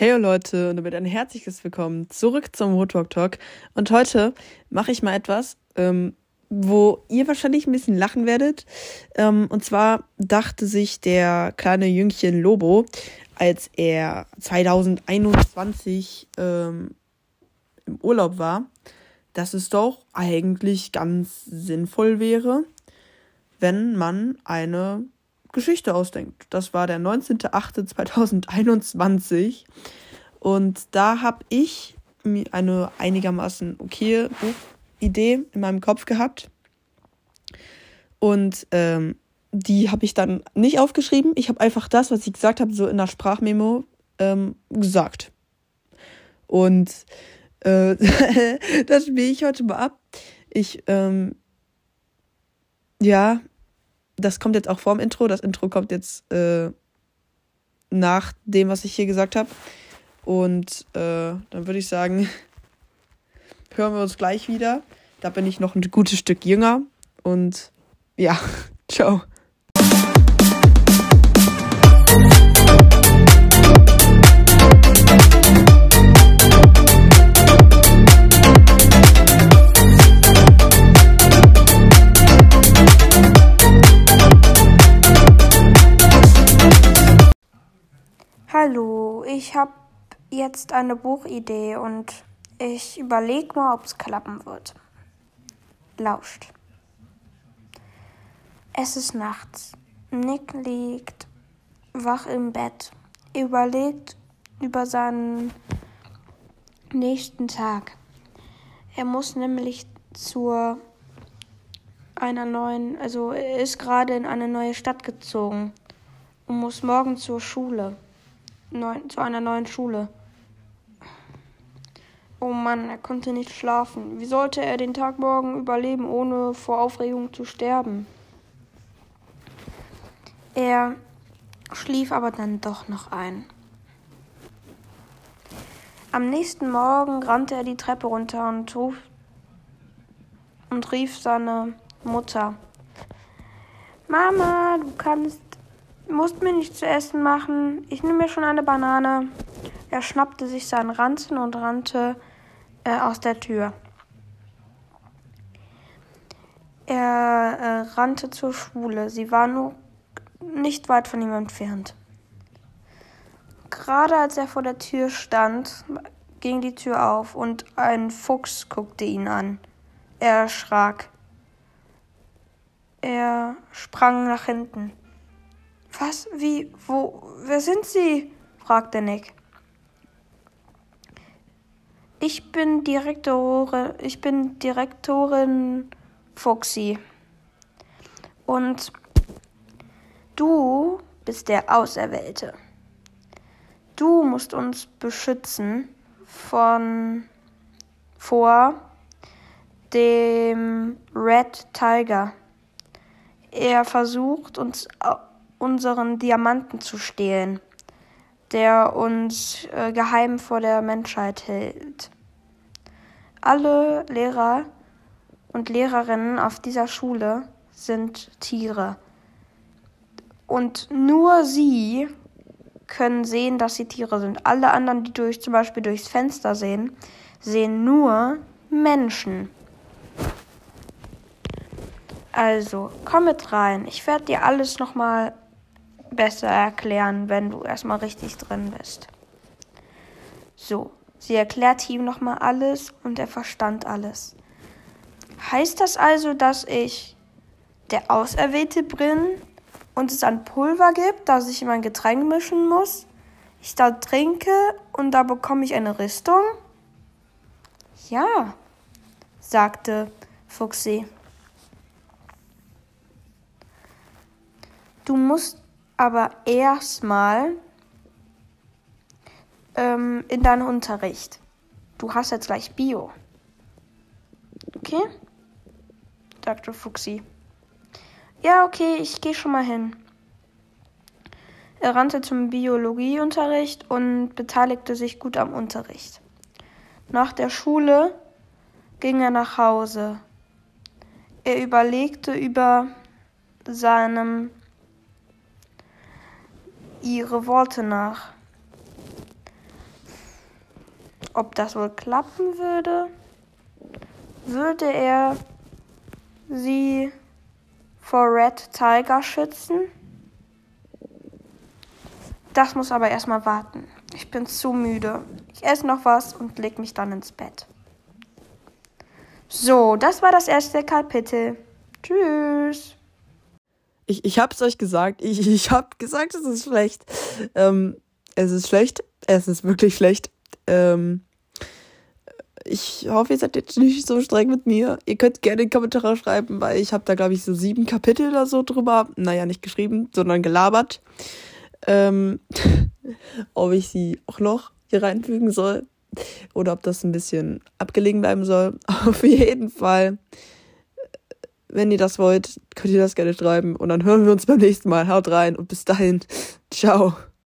Hey Leute und damit ein herzliches Willkommen zurück zum Woodwalk Talk. Und heute mache ich mal etwas, ähm, wo ihr wahrscheinlich ein bisschen lachen werdet. Ähm, und zwar dachte sich der kleine Jüngchen Lobo, als er 2021 ähm, im Urlaub war, dass es doch eigentlich ganz sinnvoll wäre, wenn man eine Geschichte ausdenkt. Das war der 19.08.2021 und da habe ich eine einigermaßen okay Buchidee in meinem Kopf gehabt und ähm, die habe ich dann nicht aufgeschrieben. Ich habe einfach das, was ich gesagt habe, so in der Sprachmemo ähm, gesagt. Und äh, das spiele ich heute mal ab. Ich, ähm, ja, das kommt jetzt auch vorm Intro. Das Intro kommt jetzt äh, nach dem, was ich hier gesagt habe. Und äh, dann würde ich sagen, hören wir uns gleich wieder. Da bin ich noch ein gutes Stück jünger. Und ja, ciao. Ich habe jetzt eine Buchidee und ich überlege mal, ob es klappen wird. Lauscht. Es ist nachts. Nick liegt wach im Bett, überlegt über seinen nächsten Tag. Er muss nämlich zur einer neuen, also er ist gerade in eine neue Stadt gezogen und muss morgen zur Schule neun, zu einer neuen Schule. Oh Mann, er konnte nicht schlafen. Wie sollte er den Tag morgen überleben, ohne vor Aufregung zu sterben? Er schlief aber dann doch noch ein. Am nächsten Morgen rannte er die Treppe runter und, ruf, und rief seine Mutter. Mama, du kannst musst mir nichts zu essen machen. Ich nehme mir schon eine Banane. Er schnappte sich seinen Ranzen und rannte äh, aus der Tür. Er äh, rannte zur Schule. Sie war nur nicht weit von ihm entfernt. Gerade als er vor der Tür stand, ging die Tür auf und ein Fuchs guckte ihn an. Er erschrak. Er sprang nach hinten. Was? Wie? Wo? Wer sind Sie? fragte Nick. Ich bin Direktorin, ich bin Direktorin Foxy. Und du bist der Auserwählte. Du musst uns beschützen von vor dem Red Tiger. Er versucht uns unseren Diamanten zu stehlen, der uns äh, geheim vor der Menschheit hält. Alle Lehrer und Lehrerinnen auf dieser Schule sind Tiere. Und nur sie können sehen, dass sie Tiere sind. Alle anderen, die durch zum Beispiel durchs Fenster sehen, sehen nur Menschen. Also, komm mit rein. Ich werde dir alles nochmal besser erklären, wenn du erstmal richtig drin bist. So, sie erklärt ihm nochmal alles und er verstand alles. Heißt das also, dass ich der Auserwählte bin und es an Pulver gibt, das ich in mein Getränk mischen muss? Ich da trinke und da bekomme ich eine Rüstung? Ja, sagte Fuchsi. Du musst aber erstmal ähm, in deinen Unterricht. Du hast jetzt gleich Bio. Okay? sagte Fuchsi. Ja, okay, ich gehe schon mal hin. Er rannte zum Biologieunterricht und beteiligte sich gut am Unterricht. Nach der Schule ging er nach Hause. Er überlegte über seinem ihre Worte nach. ob das wohl klappen würde. Würde er sie vor Red Tiger schützen? Das muss aber erstmal warten. Ich bin zu müde. Ich esse noch was und leg mich dann ins Bett. So, das war das erste Kapitel. Tschüss. Ich, ich hab's euch gesagt. Ich, ich hab gesagt, es ist schlecht. Ähm, es ist schlecht. Es ist wirklich schlecht. Ähm, ich hoffe, ihr seid jetzt nicht so streng mit mir. Ihr könnt gerne Kommentare schreiben, weil ich habe da, glaube ich, so sieben Kapitel oder so drüber. Naja, nicht geschrieben, sondern gelabert. Ähm, ob ich sie auch noch hier reinfügen soll oder ob das ein bisschen abgelegen bleiben soll. Auf jeden Fall, wenn ihr das wollt, könnt ihr das gerne schreiben und dann hören wir uns beim nächsten Mal. Haut rein und bis dahin. Ciao.